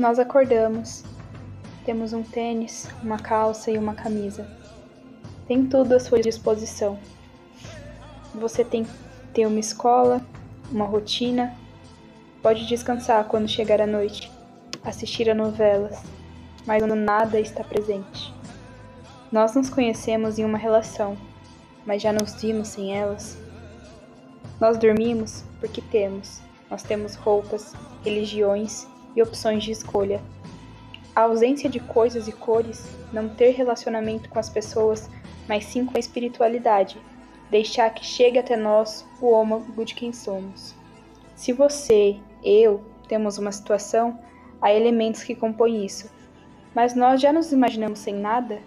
Nós acordamos, temos um tênis, uma calça e uma camisa. Tem tudo à sua disposição. Você tem ter uma escola, uma rotina, pode descansar quando chegar a noite, assistir a novelas, mas nada está presente. Nós nos conhecemos em uma relação, mas já nos vimos sem elas. Nós dormimos porque temos. Nós temos roupas, religiões e opções de escolha. A ausência de coisas e cores, não ter relacionamento com as pessoas, mas sim com a espiritualidade, deixar que chegue até nós o âmago de quem somos. Se você, eu, temos uma situação, há elementos que compõem isso. Mas nós já nos imaginamos sem nada?